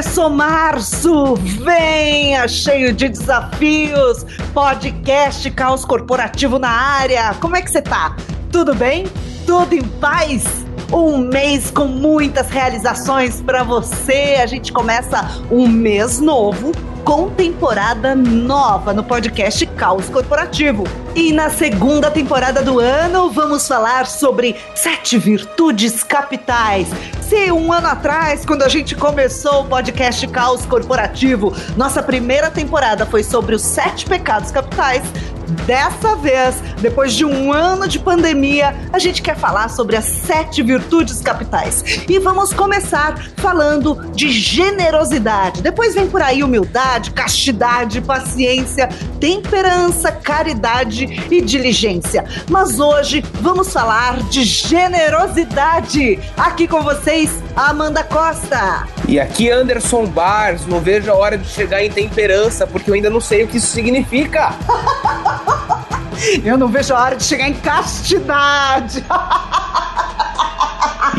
Começou março, venha cheio de desafios, podcast Caos Corporativo na área. Como é que você tá? Tudo bem? Tudo em paz? Um mês com muitas realizações para você. A gente começa um mês novo com temporada nova no podcast Caos Corporativo. E na segunda temporada do ano, vamos falar sobre sete virtudes capitais. Se um ano atrás, quando a gente começou o podcast Caos Corporativo, nossa primeira temporada foi sobre os sete pecados capitais, Dessa vez, depois de um ano de pandemia, a gente quer falar sobre as sete virtudes capitais. E vamos começar falando de generosidade. Depois vem por aí humildade, castidade, paciência, temperança, caridade e diligência. Mas hoje vamos falar de generosidade. Aqui com vocês, Amanda Costa. E aqui Anderson Bars. Não vejo a hora de chegar em temperança, porque eu ainda não sei o que isso significa. Eu não vejo a hora de chegar em castidade.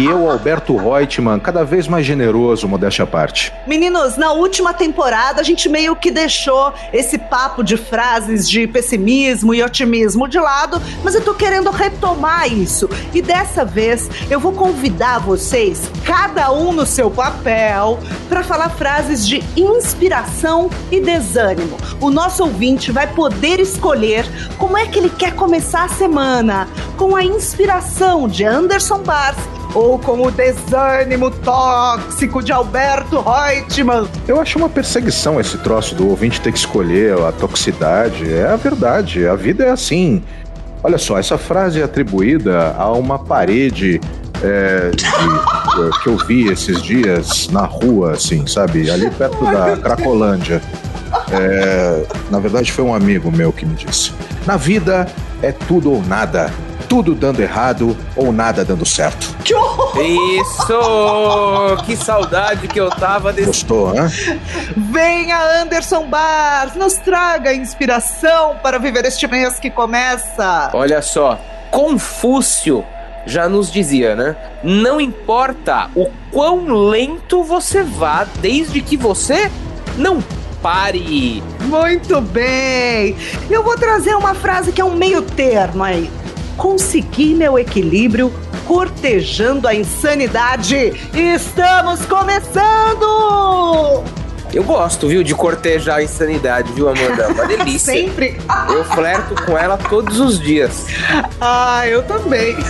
E eu, Alberto Reutemann, cada vez mais generoso, modéstia à parte. Meninos, na última temporada a gente meio que deixou esse papo de frases de pessimismo e otimismo de lado, mas eu tô querendo retomar isso. E dessa vez eu vou convidar vocês, cada um no seu papel, para falar frases de inspiração e desânimo. O nosso ouvinte vai poder escolher como é que ele quer começar a semana, com a inspiração de Anderson Bars ou com o desânimo tóxico de Alberto Reutemann. Eu acho uma perseguição esse troço do ouvinte ter que escolher a toxicidade. É a verdade, a vida é assim. Olha só, essa frase é atribuída a uma parede é, de, que eu vi esses dias na rua, assim, sabe? Ali perto da Cracolândia. É, na verdade, foi um amigo meu que me disse. Na vida é tudo ou nada tudo dando errado ou nada dando certo. Que Isso! Que saudade que eu tava desse. Gostou, né? Venha, Anderson Bars, nos traga inspiração para viver este mês que começa. Olha só, Confúcio já nos dizia, né? Não importa o quão lento você vá, desde que você não pare. Muito bem! Eu vou trazer uma frase que é um meio termo aí consegui meu equilíbrio cortejando a insanidade. Estamos começando! Eu gosto, viu, de cortejar a insanidade, viu, Amanda? Uma delícia. Sempre. Eu flerto com ela todos os dias. Ah, eu também.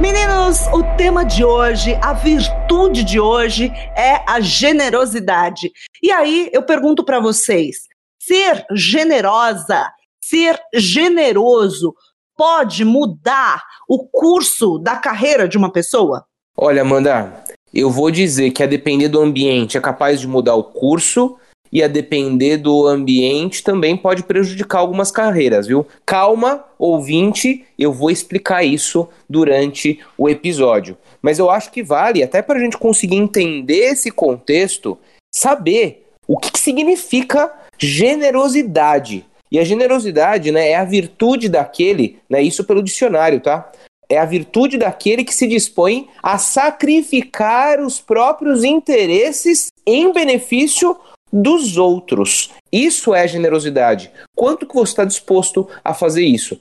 Meninos, o tema de hoje, a virtude de hoje é a generosidade. E aí eu pergunto para vocês: ser generosa, ser generoso pode mudar o curso da carreira de uma pessoa? Olha, Amanda, eu vou dizer que a depender do ambiente é capaz de mudar o curso e a depender do ambiente também pode prejudicar algumas carreiras, viu? Calma, ouvinte, eu vou explicar isso durante o episódio. Mas eu acho que vale, até para a gente conseguir entender esse contexto, saber o que, que significa generosidade. E a generosidade, né, é a virtude daquele, né, isso pelo dicionário, tá? É a virtude daquele que se dispõe a sacrificar os próprios interesses em benefício dos outros. Isso é generosidade. Quanto que você está disposto a fazer isso?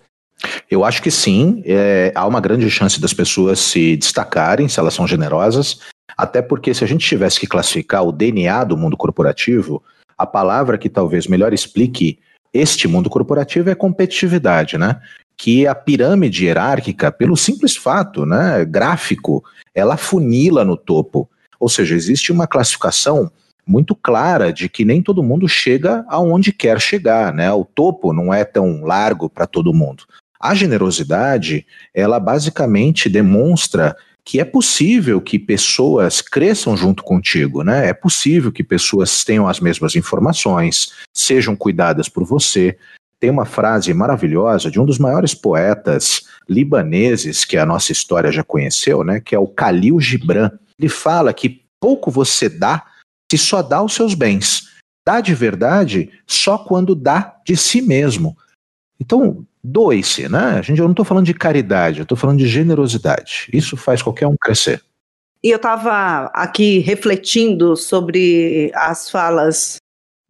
Eu acho que sim. É, há uma grande chance das pessoas se destacarem se elas são generosas. Até porque se a gente tivesse que classificar o DNA do mundo corporativo, a palavra que talvez melhor explique este mundo corporativo é competitividade, né? Que a pirâmide hierárquica, pelo simples fato, né, gráfico, ela funila no topo. Ou seja, existe uma classificação muito clara de que nem todo mundo chega aonde quer chegar, né? O topo não é tão largo para todo mundo. A generosidade, ela basicamente demonstra que é possível que pessoas cresçam junto contigo, né? É possível que pessoas tenham as mesmas informações, sejam cuidadas por você. Tem uma frase maravilhosa de um dos maiores poetas libaneses que a nossa história já conheceu, né? Que é o Khalil Gibran. Ele fala que pouco você dá se só dá os seus bens. Dá de verdade só quando dá de si mesmo. Então, doe-se, né? A gente, eu não estou falando de caridade, eu estou falando de generosidade. Isso faz qualquer um crescer. E eu estava aqui refletindo sobre as falas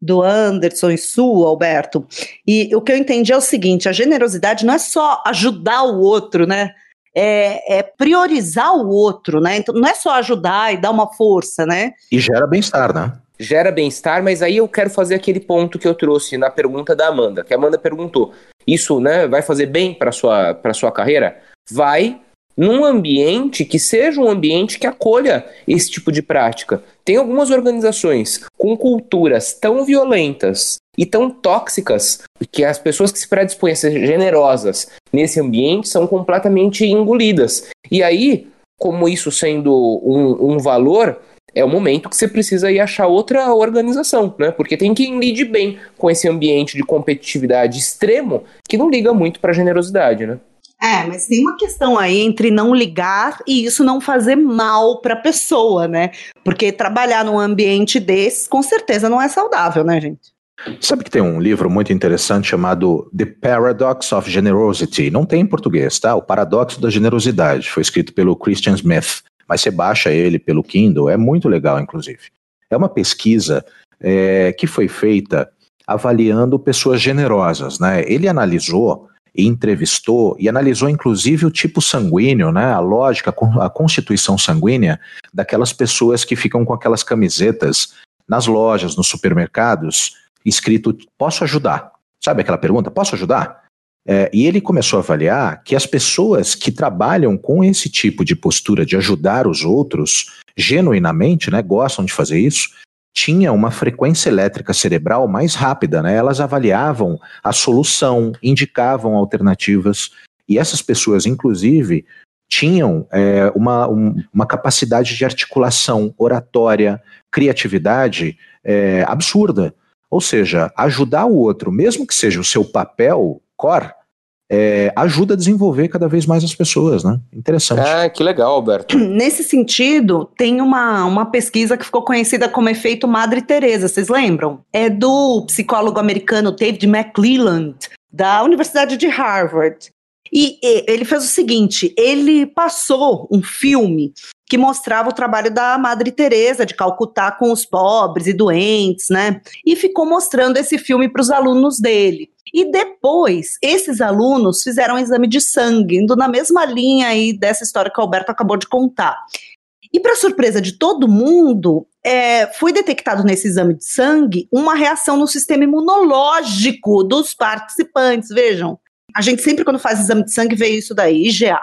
do Anderson e sua, Alberto. E o que eu entendi é o seguinte: a generosidade não é só ajudar o outro, né? É, é, priorizar o outro, né? Então não é só ajudar e dar uma força, né? E gera bem-estar, né? Gera bem-estar, mas aí eu quero fazer aquele ponto que eu trouxe na pergunta da Amanda, que a Amanda perguntou: isso, né, vai fazer bem para sua para sua carreira? Vai, num ambiente que seja um ambiente que acolha esse tipo de prática. Tem algumas organizações com culturas tão violentas e tão tóxicas que as pessoas que se predispõem a ser generosas nesse ambiente são completamente engolidas. E aí, como isso sendo um, um valor, é o momento que você precisa ir achar outra organização, né? Porque tem quem lide bem com esse ambiente de competitividade extremo que não liga muito para generosidade, né? É, mas tem uma questão aí entre não ligar e isso não fazer mal para a pessoa, né? Porque trabalhar num ambiente desse, com certeza não é saudável, né, gente? Sabe que tem um livro muito interessante chamado The Paradox of Generosity? Não tem em português, tá? O Paradoxo da Generosidade. Foi escrito pelo Christian Smith, mas você baixa ele pelo Kindle, é muito legal, inclusive. É uma pesquisa é, que foi feita avaliando pessoas generosas, né? Ele analisou e entrevistou e analisou inclusive o tipo sanguíneo, né, a lógica, a constituição sanguínea daquelas pessoas que ficam com aquelas camisetas nas lojas, nos supermercados, escrito posso ajudar. Sabe aquela pergunta, posso ajudar? É, e ele começou a avaliar que as pessoas que trabalham com esse tipo de postura de ajudar os outros, genuinamente, né, gostam de fazer isso, tinha uma frequência elétrica cerebral mais rápida, né? Elas avaliavam a solução, indicavam alternativas, e essas pessoas, inclusive, tinham é, uma, um, uma capacidade de articulação, oratória, criatividade é, absurda. Ou seja, ajudar o outro, mesmo que seja o seu papel core, é, ajuda a desenvolver cada vez mais as pessoas, né? Interessante. Ah, que legal, Alberto. Nesse sentido, tem uma, uma pesquisa que ficou conhecida como efeito Madre Teresa, vocês lembram? É do psicólogo americano David McClelland, da Universidade de Harvard. E, e ele fez o seguinte, ele passou um filme que mostrava o trabalho da Madre Teresa de Calcutá com os pobres e doentes, né? E ficou mostrando esse filme para os alunos dele. E depois, esses alunos fizeram um exame de sangue, indo na mesma linha aí dessa história que o Alberto acabou de contar. E, para surpresa de todo mundo, é, foi detectado nesse exame de sangue uma reação no sistema imunológico dos participantes. Vejam, a gente sempre, quando faz exame de sangue, vê isso daí, IgA.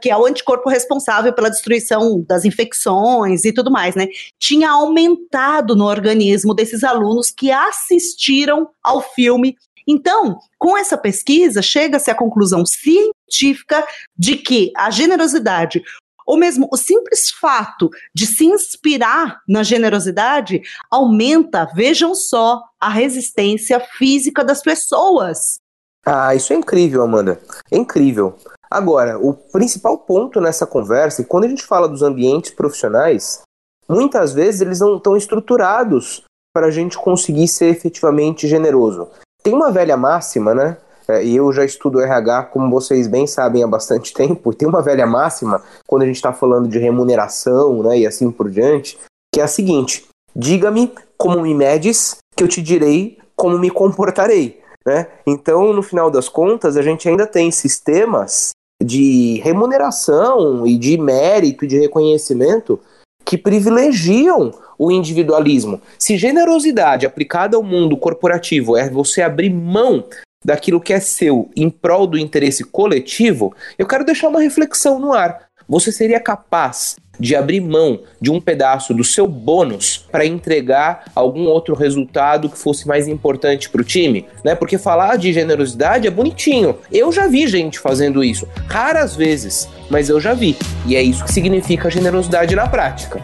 Que é o anticorpo responsável pela destruição das infecções e tudo mais, né? Tinha aumentado no organismo desses alunos que assistiram ao filme então, com essa pesquisa, chega-se à conclusão científica de que a generosidade, ou mesmo o simples fato de se inspirar na generosidade, aumenta, vejam só, a resistência física das pessoas. Ah, isso é incrível, Amanda. É incrível. Agora, o principal ponto nessa conversa, e quando a gente fala dos ambientes profissionais, muitas vezes eles não estão estruturados para a gente conseguir ser efetivamente generoso. Tem uma velha máxima, né? É, e eu já estudo RH, como vocês bem sabem, há bastante tempo. Tem uma velha máxima, quando a gente está falando de remuneração né, e assim por diante, que é a seguinte: diga-me como me medes, que eu te direi como me comportarei. Né? Então, no final das contas, a gente ainda tem sistemas de remuneração e de mérito e de reconhecimento que privilegiam o individualismo. Se generosidade aplicada ao mundo corporativo é você abrir mão daquilo que é seu em prol do interesse coletivo, eu quero deixar uma reflexão no ar. Você seria capaz de abrir mão de um pedaço do seu bônus para entregar algum outro resultado que fosse mais importante para o time, né? Porque falar de generosidade é bonitinho. Eu já vi gente fazendo isso, raras vezes, mas eu já vi. E é isso que significa generosidade na prática.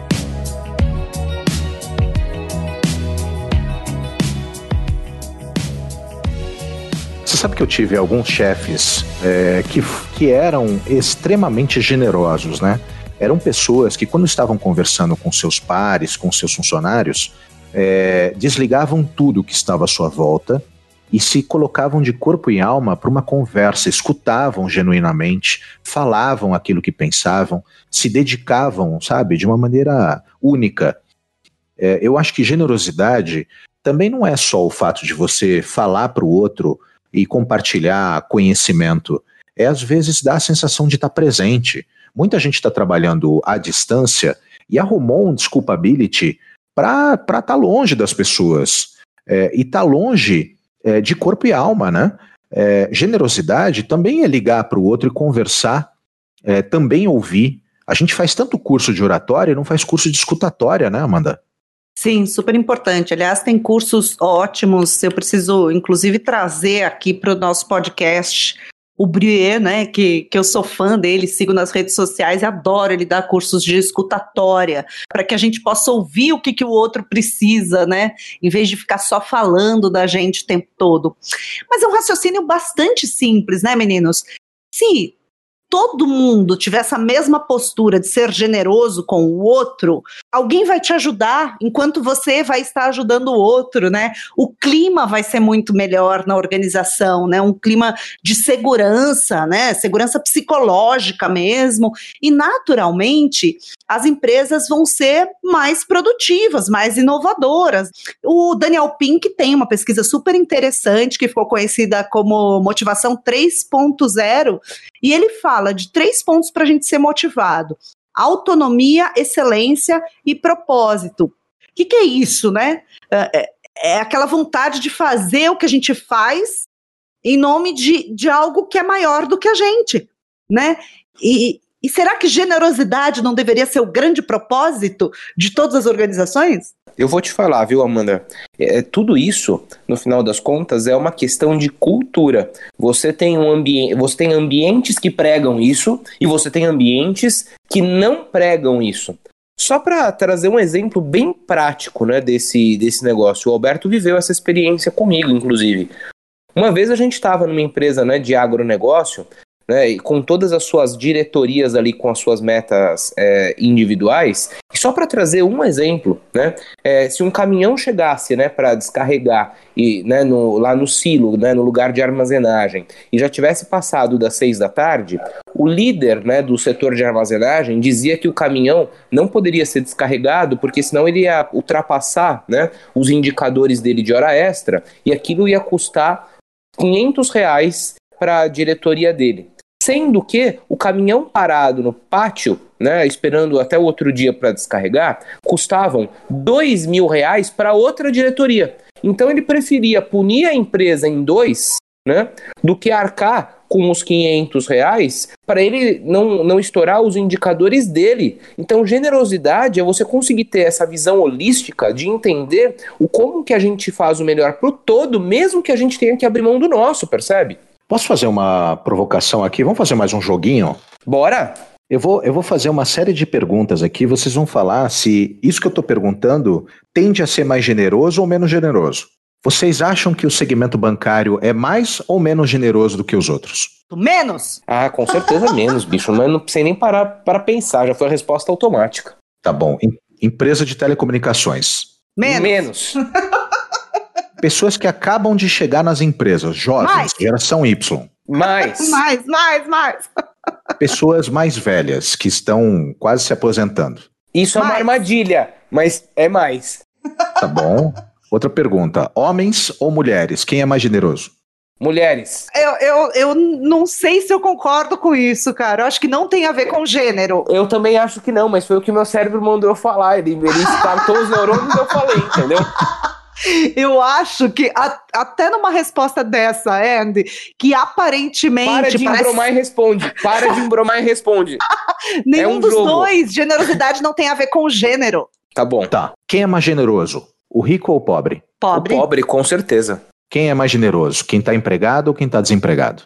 Sabe que eu tive alguns chefes é, que, que eram extremamente generosos, né? Eram pessoas que, quando estavam conversando com seus pares, com seus funcionários, é, desligavam tudo que estava à sua volta e se colocavam de corpo e alma para uma conversa, escutavam genuinamente, falavam aquilo que pensavam, se dedicavam, sabe, de uma maneira única. É, eu acho que generosidade também não é só o fato de você falar para o outro e compartilhar conhecimento. É às vezes dar a sensação de estar presente. Muita gente está trabalhando à distância e arrumou um desculpability para estar tá longe das pessoas. É, e tá longe é, de corpo e alma, né? É, generosidade também é ligar para o outro e conversar, é, também ouvir. A gente faz tanto curso de oratória e não faz curso de escutatória, né, Amanda? Sim, super importante. Aliás, tem cursos ótimos. Eu preciso, inclusive, trazer aqui para o nosso podcast o Brier, né, que, que eu sou fã dele, sigo nas redes sociais e adoro ele dar cursos de escutatória, para que a gente possa ouvir o que, que o outro precisa, né, em vez de ficar só falando da gente o tempo todo. Mas é um raciocínio bastante simples, né, meninos? Se todo mundo tiver essa mesma postura de ser generoso com o outro, alguém vai te ajudar enquanto você vai estar ajudando o outro, né? O clima vai ser muito melhor na organização, né? Um clima de segurança, né? Segurança psicológica mesmo. E naturalmente, as empresas vão ser mais produtivas, mais inovadoras. O Daniel Pink tem uma pesquisa super interessante que ficou conhecida como Motivação 3.0 e ele fala de três pontos para a gente ser motivado: autonomia, excelência e propósito. O que, que é isso, né? É, é, é aquela vontade de fazer o que a gente faz em nome de, de algo que é maior do que a gente, né? E, e será que generosidade não deveria ser o grande propósito de todas as organizações? Eu vou te falar, viu, Amanda? É, tudo isso, no final das contas, é uma questão de cultura. Você tem um ambiente, você tem ambientes que pregam isso e você tem ambientes que não pregam isso. Só para trazer um exemplo bem prático, né, desse desse negócio. O Alberto viveu essa experiência comigo, inclusive. Uma vez a gente estava numa empresa, né, de agronegócio né, e com todas as suas diretorias ali com as suas metas é, individuais. E só para trazer um exemplo, né, é, se um caminhão chegasse né, para descarregar e, né, no, lá no silo, né, no lugar de armazenagem, e já tivesse passado das seis da tarde, o líder né, do setor de armazenagem dizia que o caminhão não poderia ser descarregado porque senão ele ia ultrapassar né, os indicadores dele de hora extra e aquilo ia custar 500 reais para a diretoria dele. Sendo que o caminhão parado no pátio, né, esperando até o outro dia para descarregar, custavam dois mil reais para outra diretoria. Então ele preferia punir a empresa em dois, né, do que arcar com os 500 reais para ele não, não estourar os indicadores dele. Então, generosidade é você conseguir ter essa visão holística de entender o como que a gente faz o melhor para o todo, mesmo que a gente tenha que abrir mão do nosso, percebe? Posso fazer uma provocação aqui? Vamos fazer mais um joguinho? Bora! Eu vou, eu vou fazer uma série de perguntas aqui. Vocês vão falar se isso que eu estou perguntando tende a ser mais generoso ou menos generoso. Vocês acham que o segmento bancário é mais ou menos generoso do que os outros? Menos! Ah, com certeza menos, bicho. Mas não precisa nem parar para pensar, já foi a resposta automática. Tá bom. Em, empresa de telecomunicações. Menos. Menos. Pessoas que acabam de chegar nas empresas, jovens, mais. geração Y. Mais. mais, mais, mais. Pessoas mais velhas, que estão quase se aposentando. Isso mais. é uma armadilha, mas é mais. Tá bom. Outra pergunta: homens ou mulheres? Quem é mais generoso? Mulheres. Eu, eu, eu não sei se eu concordo com isso, cara. Eu acho que não tem a ver com gênero. Eu também acho que não, mas foi o que meu cérebro mandou eu falar. Ele, ele estartou os neurônios e eu falei, entendeu? Eu acho que a, até numa resposta dessa, Andy, que aparentemente. Para de parece... embromar e responde. Para de embromar e responde. Nenhum é um dos jogo. dois. Generosidade não tem a ver com gênero. Tá bom. Tá. Quem é mais generoso? O rico ou o pobre? Pobre. O pobre, com certeza. Quem é mais generoso? Quem tá empregado ou quem tá desempregado?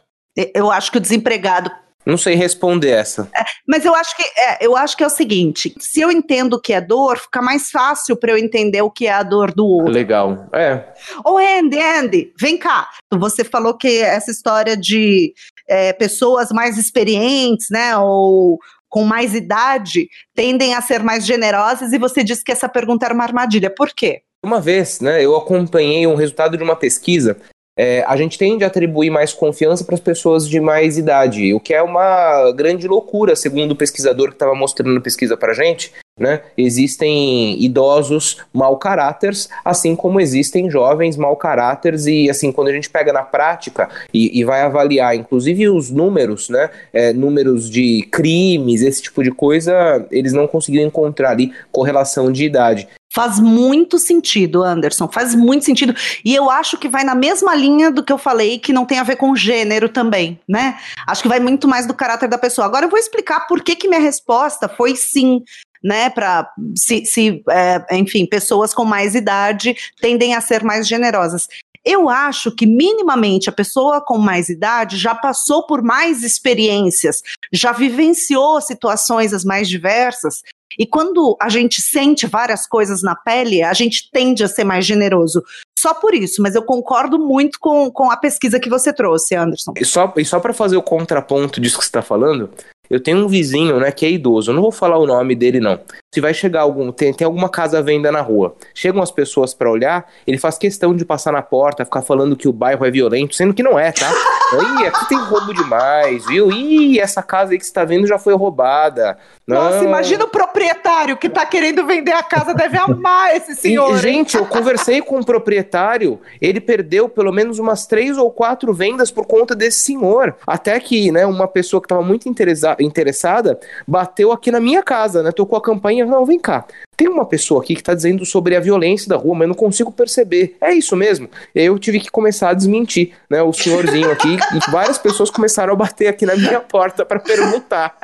Eu acho que o desempregado não sei responder essa. É, mas eu acho que é, eu acho que é o seguinte: se eu entendo o que é dor, fica mais fácil para eu entender o que é a dor do outro. Legal. É. Ô, Andy, Andy, vem cá. Você falou que essa história de é, pessoas mais experientes, né? Ou com mais idade tendem a ser mais generosas e você disse que essa pergunta era uma armadilha. Por quê? Uma vez, né, eu acompanhei um resultado de uma pesquisa é, a gente tende a atribuir mais confiança para as pessoas de mais idade, o que é uma grande loucura, segundo o pesquisador que estava mostrando a pesquisa para a gente. Né? Existem idosos mau caráteres, assim como existem jovens mau caráteres, e assim, quando a gente pega na prática e, e vai avaliar, inclusive os números, né? É, números de crimes, esse tipo de coisa, eles não conseguiram encontrar ali correlação de idade. Faz muito sentido, Anderson, faz muito sentido. E eu acho que vai na mesma linha do que eu falei, que não tem a ver com gênero também, né? Acho que vai muito mais do caráter da pessoa. Agora eu vou explicar por que, que minha resposta foi sim né, para se, se é, enfim, pessoas com mais idade tendem a ser mais generosas. Eu acho que minimamente a pessoa com mais idade já passou por mais experiências, já vivenciou situações as mais diversas e quando a gente sente várias coisas na pele, a gente tende a ser mais generoso. Só por isso, mas eu concordo muito com, com a pesquisa que você trouxe, Anderson. E só, e só para fazer o contraponto disso que você está falando, eu tenho um vizinho, né, que é idoso. Eu não vou falar o nome dele, não. Se vai chegar algum. Tem, tem alguma casa à venda na rua. Chegam as pessoas para olhar, ele faz questão de passar na porta, ficar falando que o bairro é violento, sendo que não é, tá? Ih, aqui tem roubo demais, viu? Ih, essa casa aí que você tá vendo já foi roubada. Nossa, imagina o proprietário que tá querendo vender a casa, deve amar esse senhor. E, gente, eu conversei com o proprietário, ele perdeu pelo menos umas três ou quatro vendas por conta desse senhor. Até que, né, uma pessoa que tava muito interessa interessada bateu aqui na minha casa, né? Tocou a campanha, não, vem cá. Tem uma pessoa aqui que está dizendo sobre a violência da rua, mas eu não consigo perceber. É isso mesmo. Eu tive que começar a desmentir, né? O senhorzinho aqui, e várias pessoas começaram a bater aqui na minha porta para perguntar.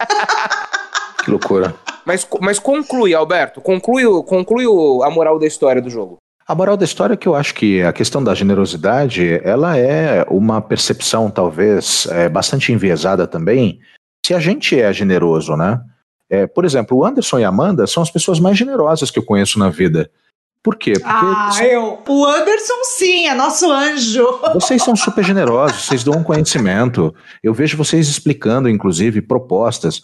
Que loucura. Mas, mas conclui, Alberto, conclui, conclui a moral da história do jogo. A moral da história é que eu acho que a questão da generosidade, ela é uma percepção talvez é, bastante enviesada também, se a gente é generoso, né? É, por exemplo, o Anderson e a Amanda são as pessoas mais generosas que eu conheço na vida. Por quê? Porque ah, são... eu. O Anderson, sim, é nosso anjo. Vocês são super generosos, vocês dão um conhecimento. Eu vejo vocês explicando, inclusive, propostas.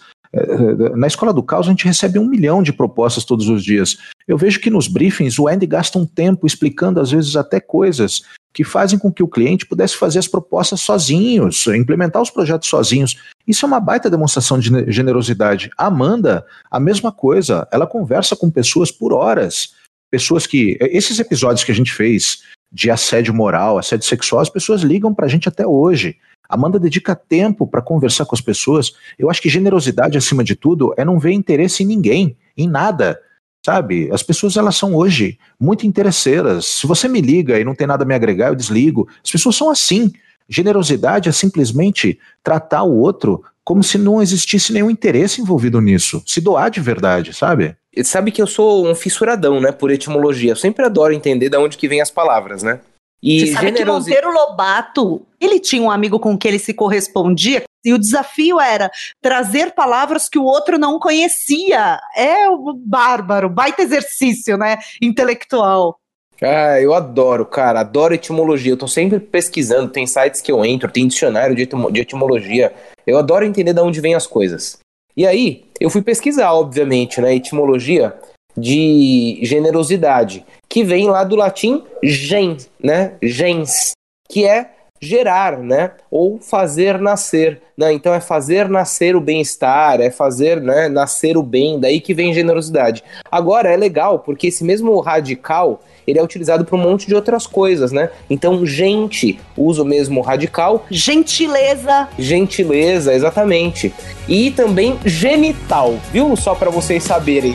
Na escola do caos, a gente recebe um milhão de propostas todos os dias. Eu vejo que nos briefings o Andy gasta um tempo explicando, às vezes, até coisas que fazem com que o cliente pudesse fazer as propostas sozinhos, implementar os projetos sozinhos. Isso é uma baita demonstração de generosidade. A Amanda, a mesma coisa, ela conversa com pessoas por horas. Pessoas que. Esses episódios que a gente fez de assédio moral, assédio sexual, as pessoas ligam para a gente até hoje. Amanda dedica tempo para conversar com as pessoas. Eu acho que generosidade, acima de tudo, é não ver interesse em ninguém, em nada. Sabe? As pessoas elas são hoje muito interesseiras. Se você me liga e não tem nada a me agregar, eu desligo. As pessoas são assim. Generosidade é simplesmente tratar o outro como se não existisse nenhum interesse envolvido nisso. Se doar de verdade, sabe? Sabe que eu sou um fissuradão, né, por etimologia. Eu sempre adoro entender de onde que vem as palavras, né? E Você sabe generosi... que Monteiro Lobato, ele tinha um amigo com quem ele se correspondia, e o desafio era trazer palavras que o outro não conhecia. É o bárbaro, baita exercício, né, intelectual. Ah, eu adoro, cara, adoro etimologia. Eu tô sempre pesquisando, tem sites que eu entro, tem dicionário de, de etimologia. Eu adoro entender de onde vêm as coisas. E aí, eu fui pesquisar, obviamente, né, etimologia de generosidade, que vem lá do latim gen, né? Gens, que é gerar, né? Ou fazer nascer, né? Então é fazer nascer o bem-estar, é fazer, né, nascer o bem, daí que vem generosidade. Agora é legal porque esse mesmo radical, ele é utilizado para um monte de outras coisas, né? Então, gente usa o mesmo radical. Gentileza. Gentileza, exatamente. E também genital, viu? Só para vocês saberem.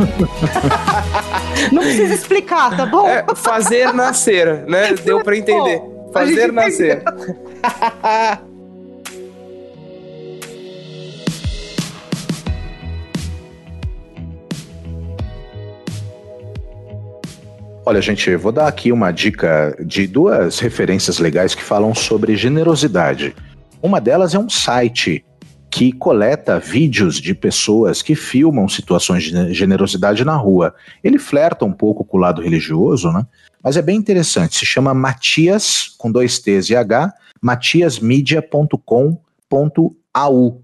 Não precisa explicar, tá bom? É, fazer nascer, né? Deu para entender. Fazer nascer. Olha, gente, vou dar aqui uma dica de duas referências legais que falam sobre generosidade. Uma delas é um site que coleta vídeos de pessoas que filmam situações de generosidade na rua. Ele flerta um pouco com o lado religioso, né? Mas é bem interessante. Se chama Matias, com dois T's e H, matiasmedia.com.au.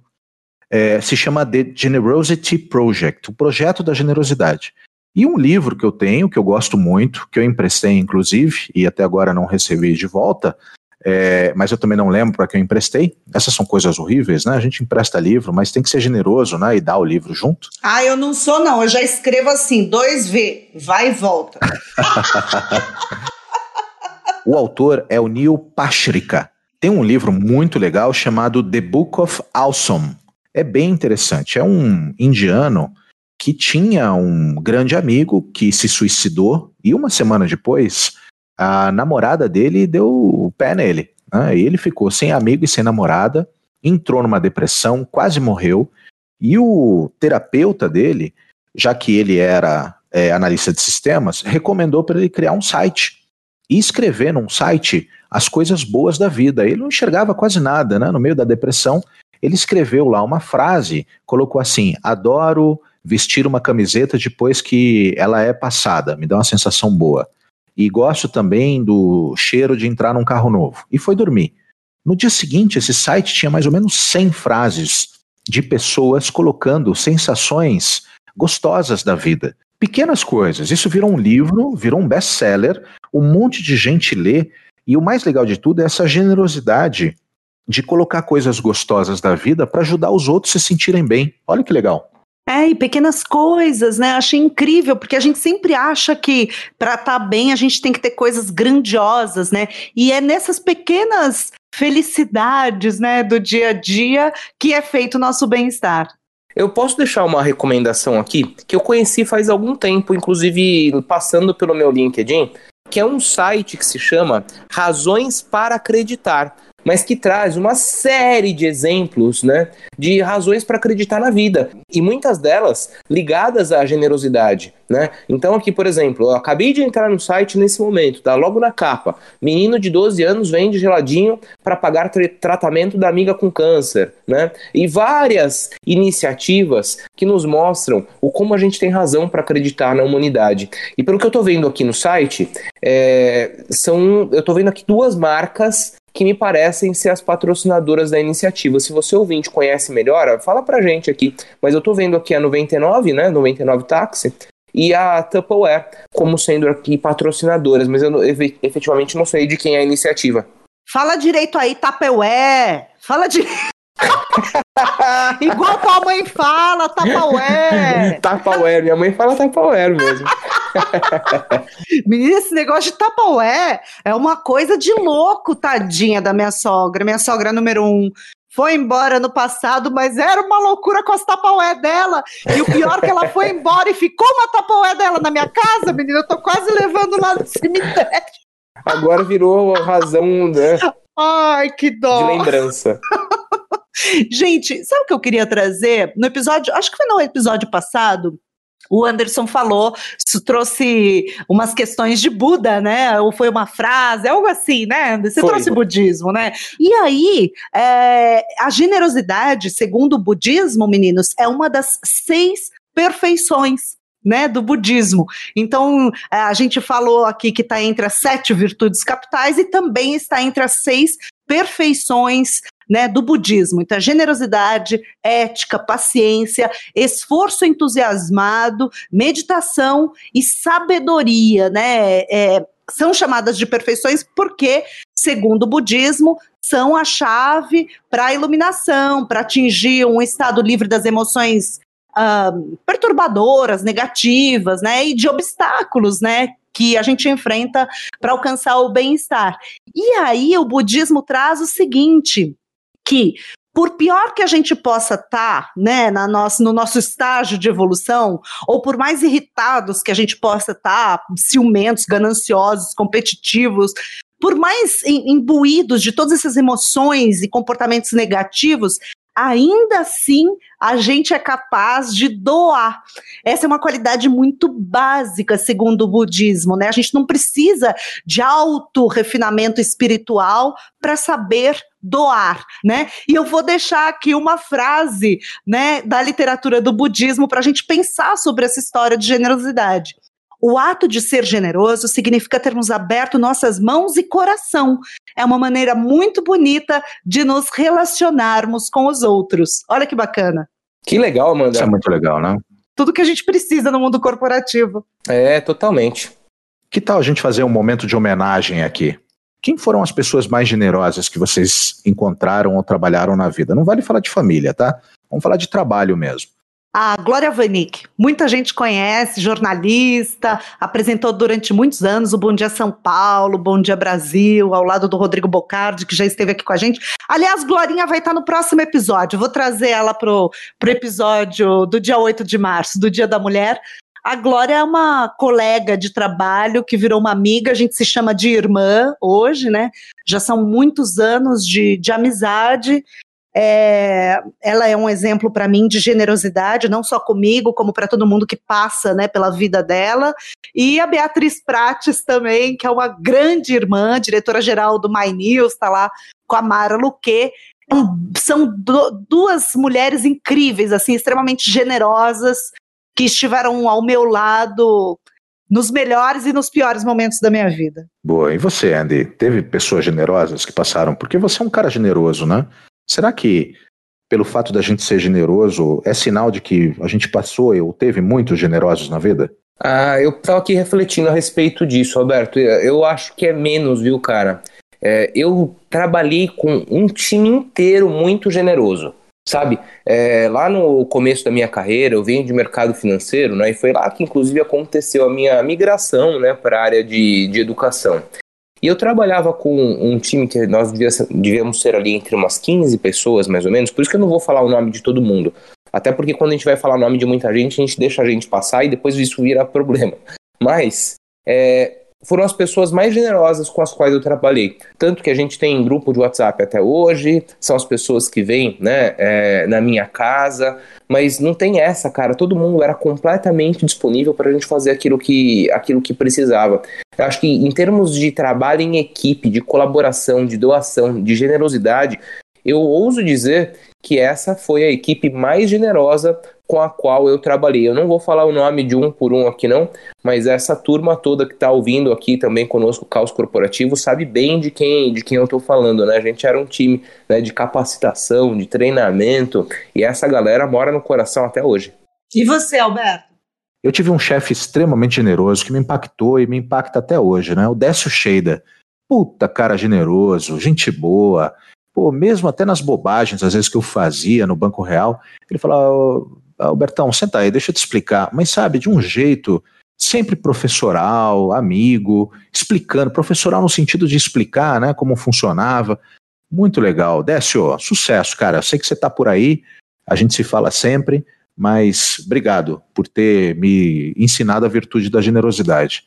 É, se chama The Generosity Project, o projeto da generosidade. E um livro que eu tenho, que eu gosto muito, que eu emprestei inclusive, e até agora não recebi de volta, é, mas eu também não lembro para quem eu emprestei. Essas são coisas horríveis, né? A gente empresta livro, mas tem que ser generoso, né? E dar o livro junto. Ah, eu não sou, não. Eu já escrevo assim: 2V, vai e volta. o autor é o Neil Pashrika. Tem um livro muito legal chamado The Book of Awesome. É bem interessante. É um indiano que tinha um grande amigo que se suicidou e uma semana depois a namorada dele deu o pé nele. Né? E ele ficou sem amigo e sem namorada, entrou numa depressão, quase morreu. E o terapeuta dele, já que ele era é, analista de sistemas, recomendou para ele criar um site e escrever num site as coisas boas da vida. Ele não enxergava quase nada, né? No meio da depressão, ele escreveu lá uma frase, colocou assim: Adoro vestir uma camiseta depois que ela é passada, me dá uma sensação boa. E gosto também do cheiro de entrar num carro novo. E foi dormir. No dia seguinte, esse site tinha mais ou menos 100 frases de pessoas colocando sensações gostosas da vida. Pequenas coisas. Isso virou um livro, virou um best-seller, um monte de gente lê. E o mais legal de tudo é essa generosidade de colocar coisas gostosas da vida para ajudar os outros a se sentirem bem. Olha que legal. É, e pequenas coisas, né? Achei incrível, porque a gente sempre acha que para estar tá bem a gente tem que ter coisas grandiosas, né? E é nessas pequenas felicidades, né, do dia a dia que é feito o nosso bem-estar. Eu posso deixar uma recomendação aqui que eu conheci faz algum tempo, inclusive passando pelo meu LinkedIn, que é um site que se chama Razões para Acreditar mas que traz uma série de exemplos, né, de razões para acreditar na vida, e muitas delas ligadas à generosidade, né? Então aqui, por exemplo, eu acabei de entrar no site nesse momento, tá logo na capa. Menino de 12 anos vende geladinho para pagar tra tratamento da amiga com câncer, né? E várias iniciativas que nos mostram o como a gente tem razão para acreditar na humanidade. E pelo que eu estou vendo aqui no site, é, são eu estou vendo aqui duas marcas que me parecem ser as patrocinadoras da iniciativa. Se você ouvinte conhece melhor, fala pra gente aqui. Mas eu tô vendo aqui a 99, né? 99 Táxi e a Tupperware como sendo aqui patrocinadoras, mas eu efetivamente não sei de quem é a iniciativa. Fala direito aí, Tupperware. Fala direito. Igual tua mãe fala, Tupperware. Tupperware, minha mãe fala Tupperware mesmo. Menina, esse negócio de Tupperware é uma coisa de louco, tadinha da minha sogra. Minha sogra número um foi embora no passado, mas era uma loucura com as Tupperware dela. E o pior é que ela foi embora e ficou uma Tupperware dela na minha casa, menina. Eu tô quase levando lá no cemitério. Agora virou razão, né? Ai, que dó. De lembrança. Gente, sabe o que eu queria trazer? No episódio, acho que foi no episódio passado, o Anderson falou, trouxe umas questões de Buda, né? Ou foi uma frase, algo assim, né? Você foi. trouxe budismo, né? E aí, é, a generosidade, segundo o budismo, meninos, é uma das seis perfeições né, do budismo. Então, a gente falou aqui que está entre as sete virtudes capitais e também está entre as seis perfeições né, do budismo. Então, generosidade, ética, paciência, esforço entusiasmado, meditação e sabedoria, né? É, são chamadas de perfeições porque, segundo o budismo, são a chave para a iluminação, para atingir um estado livre das emoções uh, perturbadoras, negativas, né, e de obstáculos, né, que a gente enfrenta para alcançar o bem-estar. E aí o budismo traz o seguinte: que por pior que a gente possa estar, tá, né, na nossa, no nosso estágio de evolução, ou por mais irritados que a gente possa estar, tá, ciumentos, gananciosos, competitivos, por mais imbuídos de todas essas emoções e comportamentos negativos, ainda assim a gente é capaz de doar. Essa é uma qualidade muito básica, segundo o budismo, né? A gente não precisa de alto refinamento espiritual para saber doar, né? E eu vou deixar aqui uma frase, né, da literatura do budismo para a gente pensar sobre essa história de generosidade. O ato de ser generoso significa termos aberto nossas mãos e coração. É uma maneira muito bonita de nos relacionarmos com os outros. Olha que bacana. Que legal, Amanda. Isso é muito legal, né? Tudo que a gente precisa no mundo corporativo. É, totalmente. Que tal a gente fazer um momento de homenagem aqui? Quem foram as pessoas mais generosas que vocês encontraram ou trabalharam na vida? Não vale falar de família, tá? Vamos falar de trabalho mesmo. A Glória Vanik, muita gente conhece, jornalista, apresentou durante muitos anos o Bom Dia São Paulo, Bom Dia Brasil, ao lado do Rodrigo Bocardi, que já esteve aqui com a gente. Aliás, Glorinha vai estar no próximo episódio, vou trazer ela pro, pro episódio do dia 8 de março, do Dia da Mulher. A Glória é uma colega de trabalho que virou uma amiga, a gente se chama de irmã hoje, né? Já são muitos anos de, de amizade é, ela é um exemplo para mim de generosidade, não só comigo, como para todo mundo que passa né, pela vida dela. E a Beatriz Prates também, que é uma grande irmã, diretora-geral do My News, está lá com a Mara Luque. São duas mulheres incríveis, assim, extremamente generosas, que estiveram ao meu lado nos melhores e nos piores momentos da minha vida. Boa. E você, Andy? Teve pessoas generosas que passaram? Porque você é um cara generoso, né? Será que, pelo fato da gente ser generoso, é sinal de que a gente passou ou teve muitos generosos na vida? Ah, eu estava aqui refletindo a respeito disso, Alberto. Eu acho que é menos, viu, cara? É, eu trabalhei com um time inteiro muito generoso, sabe? É, lá no começo da minha carreira, eu venho de mercado financeiro, né? E foi lá que, inclusive, aconteceu a minha migração, né, para a área de, de educação. E eu trabalhava com um time que nós devíamos ser ali entre umas 15 pessoas, mais ou menos, por isso que eu não vou falar o nome de todo mundo. Até porque quando a gente vai falar o nome de muita gente, a gente deixa a gente passar e depois isso vira problema. Mas é, foram as pessoas mais generosas com as quais eu trabalhei. Tanto que a gente tem grupo de WhatsApp até hoje, são as pessoas que vêm né, é, na minha casa, mas não tem essa, cara. Todo mundo era completamente disponível para a gente fazer aquilo que, aquilo que precisava. Eu acho que em termos de trabalho em equipe, de colaboração, de doação, de generosidade, eu ouso dizer que essa foi a equipe mais generosa com a qual eu trabalhei. Eu não vou falar o nome de um por um aqui não, mas essa turma toda que está ouvindo aqui também conosco, o Caos Corporativo, sabe bem de quem, de quem eu estou falando, né? A gente era um time né, de capacitação, de treinamento, e essa galera mora no coração até hoje. E você, Alberto? Eu tive um chefe extremamente generoso que me impactou e me impacta até hoje, né? O Décio Sheida. Puta cara generoso, gente boa. Pô, mesmo até nas bobagens, às vezes que eu fazia no Banco Real, ele falava, Albertão, senta aí, deixa eu te explicar. Mas sabe, de um jeito sempre professoral, amigo, explicando, professoral no sentido de explicar, né, como funcionava. Muito legal. Décio, sucesso, cara. Eu sei que você está por aí, a gente se fala sempre, mas obrigado por ter me ensinado a virtude da generosidade.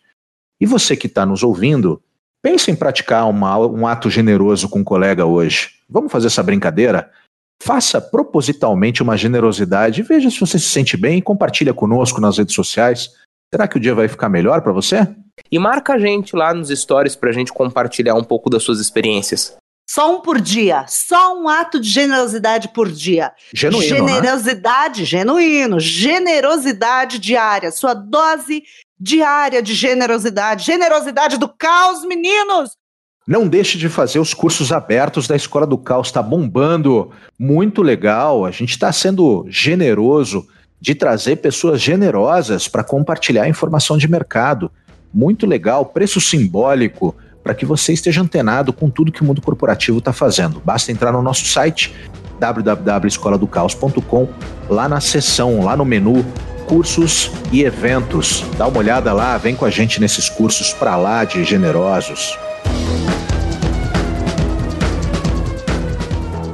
E você que está nos ouvindo, pense em praticar uma, um ato generoso com um colega hoje. Vamos fazer essa brincadeira? Faça propositalmente uma generosidade, veja se você se sente bem e compartilha conosco nas redes sociais. Será que o dia vai ficar melhor para você? E marca a gente lá nos stories para a gente compartilhar um pouco das suas experiências. Só um por dia, só um ato de generosidade por dia. Genuíno, né? Generosidade, né? genuíno, generosidade diária, sua dose diária de generosidade, generosidade do caos, meninos. Não deixe de fazer os cursos abertos da Escola do Caos, está bombando. Muito legal. A gente está sendo generoso de trazer pessoas generosas para compartilhar informação de mercado. Muito legal, preço simbólico, para que você esteja antenado com tudo que o mundo corporativo está fazendo. Basta entrar no nosso site www.escoladocaos.com, lá na seção, lá no menu cursos e eventos. Dá uma olhada lá, vem com a gente nesses cursos para lá de generosos.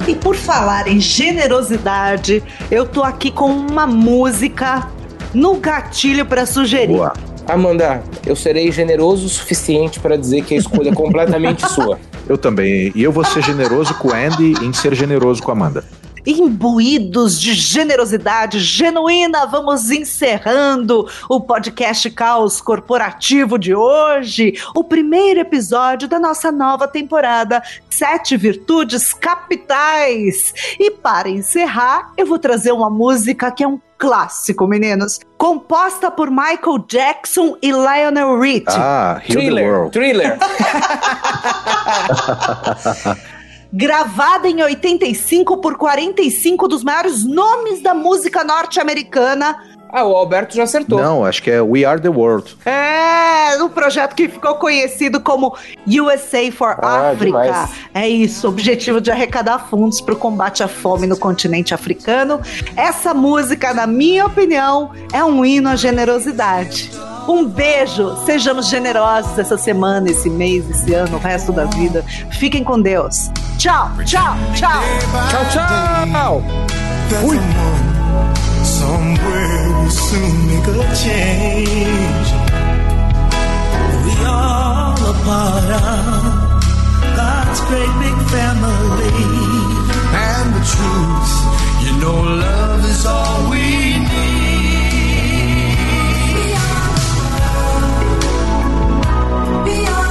E por falar em generosidade, eu tô aqui com uma música no gatilho para sugerir. Boa. Amanda, eu serei generoso o suficiente para dizer que a escolha é completamente sua. Eu também. E eu vou ser generoso com o Andy em ser generoso com a Amanda imbuídos de generosidade genuína, vamos encerrando o podcast Caos Corporativo de hoje, o primeiro episódio da nossa nova temporada, Sete Virtudes Capitais. E para encerrar, eu vou trazer uma música que é um clássico, meninos. Composta por Michael Jackson e Lionel Richie. Ah, Heal Thriller. the World. Thriller. gravada em 85 por 45 dos maiores nomes da música norte-americana, Ah, o Alberto já acertou. Não, acho que é We Are the World. É, um projeto que ficou conhecido como USA for Ah, Africa. demais. É isso, objetivo de arrecadar fundos para o combate à fome no continente africano. Essa música, na minha opinião, é um hino à generosidade. Um beijo, sejamos generosos essa semana, esse mês, esse ano, o resto da vida. Fiquem com Deus. Tchau, tchau, tchau. Tchau, tchau! someone somewhere we'll soon make a change. We all a part of God's great big family. And the truth, you know, love is all we need. beyond